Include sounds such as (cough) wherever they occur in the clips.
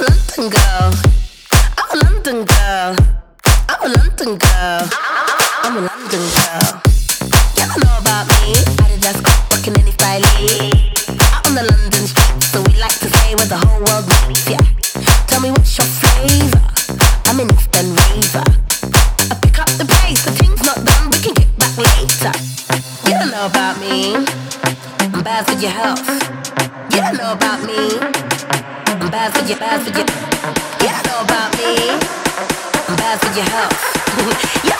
London girl. I'm a London girl. I'm a London girl. I'm a London girl. You don't know about me. Adidas rocking any style. Out on the London streets, so we like to say where the whole world meets. Yeah. Tell me what's your flavor? I'm an instant raver. I pick up the pace. The thing's not done. We can get back later. You don't know about me. I'm bad for your health. You know about me. I'm bad for bad for. You know about me. I'm bad for you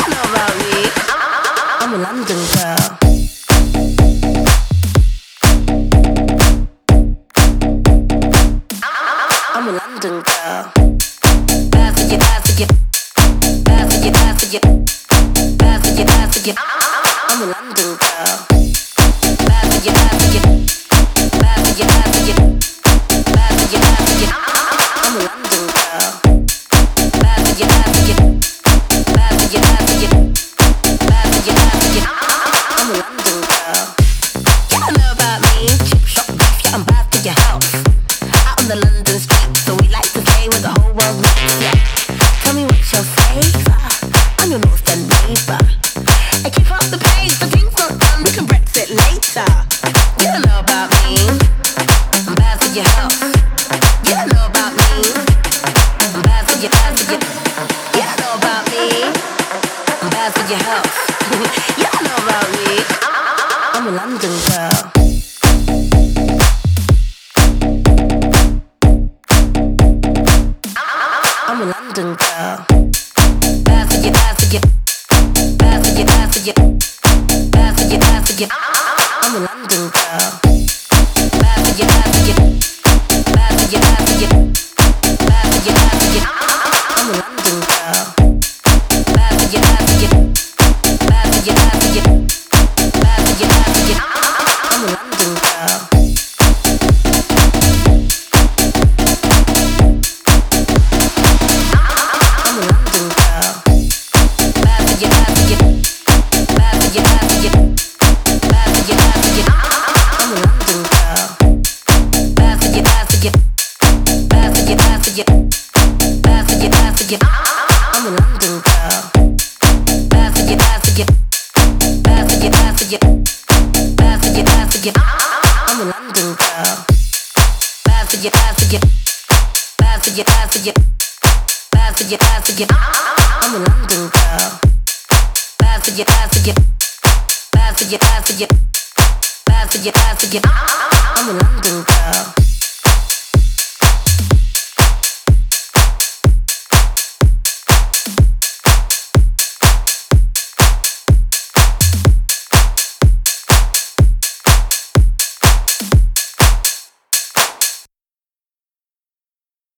know about me. I'm a London girl. I'm a London girl. Bad for bad for. Bad for bad for. Bad for bad for. I'm a London girl. So we like to say where the whole world. Yeah. Tell me what's your? I'm your North End neighbor. I keep the pace, the not done. We can Brexit later. You don't know about me. I'm bad for your health. You don't know about me. I'm bad for your, bad for your. You don't know about me. I'm bad for your health. (laughs) I'm a London girl. Bad for you, bad for you. Bad for you, bad for you. Bad for you, bad for you. I'm a London girl. Bad for you, bad for you. For. I'm a London girl.